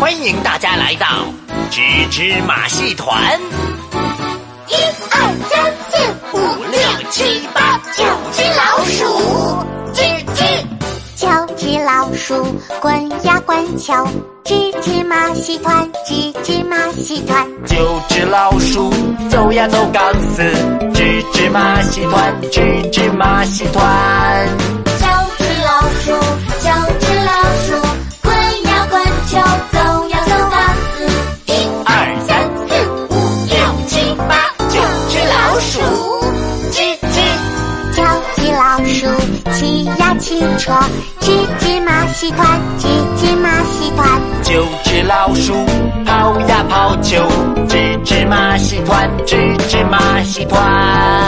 欢迎大家来到吱吱马戏团，一二三四五六七八，九只老鼠，吱吱。九只老鼠滚呀滚球，吱吱马戏团，吱吱马戏团。九只老鼠走呀走钢丝，马戏团，吱吱马戏团。九只老鼠，九只老鼠，滚呀滚球，走呀走吧。一二三四五六七八，九只老鼠，吱吱。九只老鼠骑呀骑车，吱吱马戏团，吱吱马戏团。九只老鼠跑呀跑球，吱吱马戏团，吱吱马戏团。